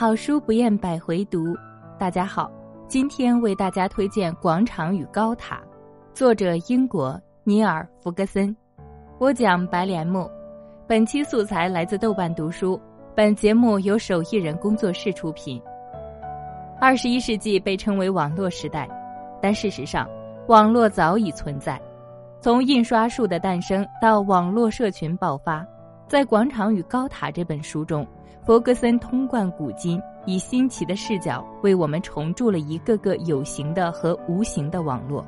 好书不厌百回读。大家好，今天为大家推荐《广场与高塔》，作者英国尼尔·弗格森。我讲白莲木。本期素材来自豆瓣读书。本节目由手艺人工作室出品。二十一世纪被称为网络时代，但事实上，网络早已存在。从印刷术的诞生到网络社群爆发，在《广场与高塔》这本书中。弗格森通贯古今，以新奇的视角为我们重铸了一个个有形的和无形的网络，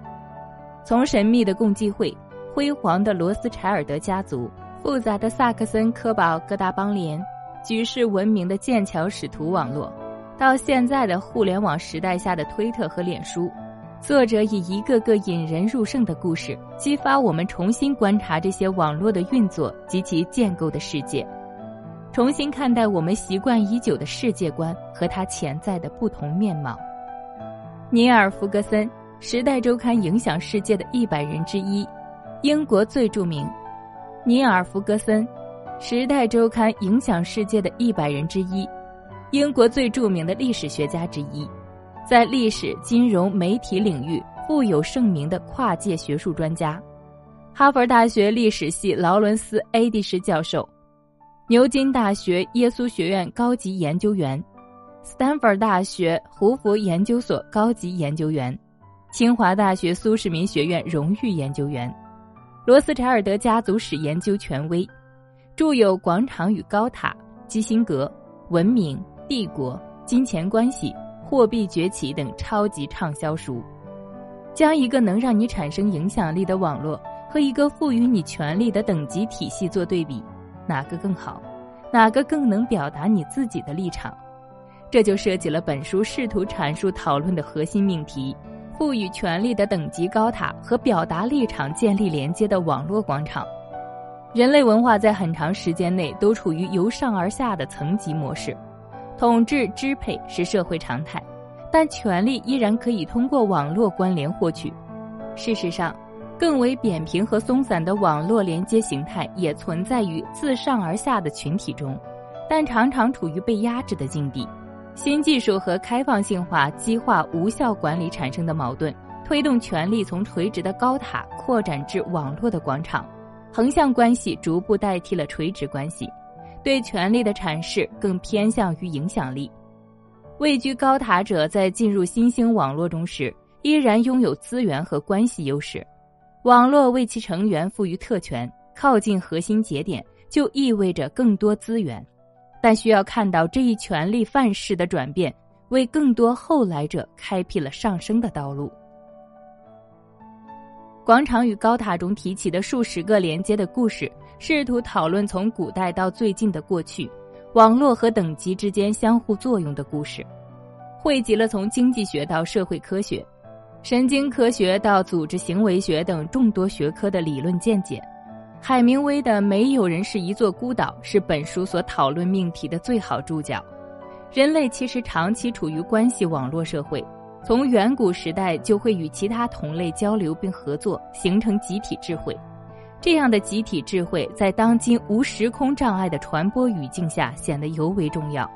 从神秘的共济会、辉煌的罗斯柴尔德家族、复杂的萨克森科堡各大邦联、举世闻名的剑桥使徒网络，到现在的互联网时代下的推特和脸书，作者以一个个引人入胜的故事，激发我们重新观察这些网络的运作及其建构的世界。重新看待我们习惯已久的世界观和它潜在的不同面貌。尼尔·弗格森，《时代周刊》影响世界的一百人之一，英国最著名。尼尔·弗格森，《时代周刊》影响世界的一百人之一，英国最著名的历史学家之一，在历史、金融、媒体领域富有盛名的跨界学术专家，哈佛大学历史系劳伦斯 ·A. 迪什教授。牛津大学耶稣学院高级研究员，斯坦福大学胡佛研究所高级研究员，清华大学苏世民学院荣誉研究员，罗斯柴尔德家族史研究权威，著有《广场与高塔》《基辛格》《文明帝国》《金钱关系》《货币崛起》等超级畅销书，将一个能让你产生影响力的网络和一个赋予你权力的等级体系做对比。哪个更好？哪个更能表达你自己的立场？这就涉及了本书试图阐述讨论的核心命题：赋予权力的等级高塔和表达立场建立连接的网络广场。人类文化在很长时间内都处于由上而下的层级模式，统治支配是社会常态，但权力依然可以通过网络关联获取。事实上。更为扁平和松散的网络连接形态也存在于自上而下的群体中，但常常处于被压制的境地。新技术和开放性化激化无效管理产生的矛盾，推动权力从垂直的高塔扩展至网络的广场，横向关系逐步代替了垂直关系，对权力的阐释更偏向于影响力。位居高塔者在进入新兴网络中时，依然拥有资源和关系优势。网络为其成员赋予特权，靠近核心节点就意味着更多资源，但需要看到这一权力范式的转变，为更多后来者开辟了上升的道路。广场与高塔中提起的数十个连接的故事，试图讨论从古代到最近的过去，网络和等级之间相互作用的故事，汇集了从经济学到社会科学。神经科学到组织行为学等众多学科的理论见解，海明威的《没有人是一座孤岛》是本书所讨论命题的最好注脚。人类其实长期处于关系网络社会，从远古时代就会与其他同类交流并合作，形成集体智慧。这样的集体智慧在当今无时空障碍的传播语境下显得尤为重要。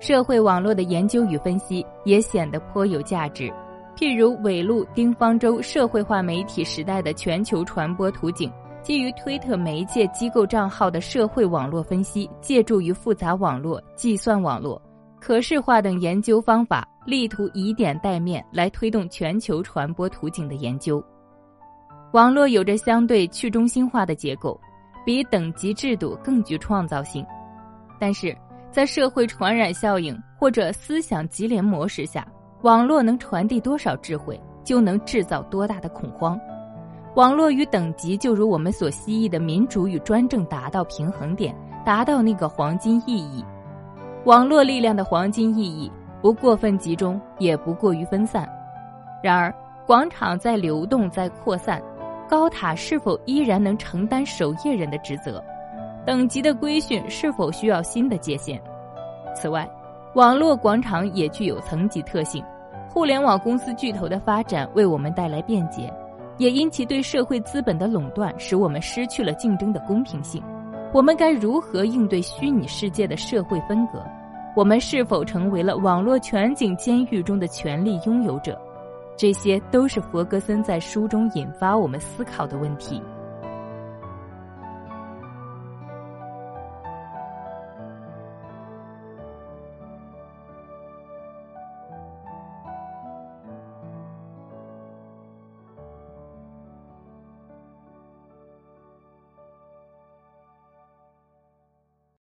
社会网络的研究与分析也显得颇有价值。譬如韦路丁方舟社会化媒体时代的全球传播图景，基于推特媒介机构账号的社会网络分析，借助于复杂网络、计算网络、可视化等研究方法，力图以点带面来推动全球传播途径的研究。网络有着相对去中心化的结构，比等级制度更具创造性，但是在社会传染效应或者思想级联模式下。网络能传递多少智慧，就能制造多大的恐慌。网络与等级就如我们所希冀的民主与专政达到平衡点，达到那个黄金意义。网络力量的黄金意义不过分集中，也不过于分散。然而，广场在流动，在扩散，高塔是否依然能承担守夜人的职责？等级的规训是否需要新的界限？此外，网络广场也具有层级特性。互联网公司巨头的发展为我们带来便捷，也因其对社会资本的垄断，使我们失去了竞争的公平性。我们该如何应对虚拟世界的社会分隔？我们是否成为了网络全景监狱中的权力拥有者？这些都是弗格森在书中引发我们思考的问题。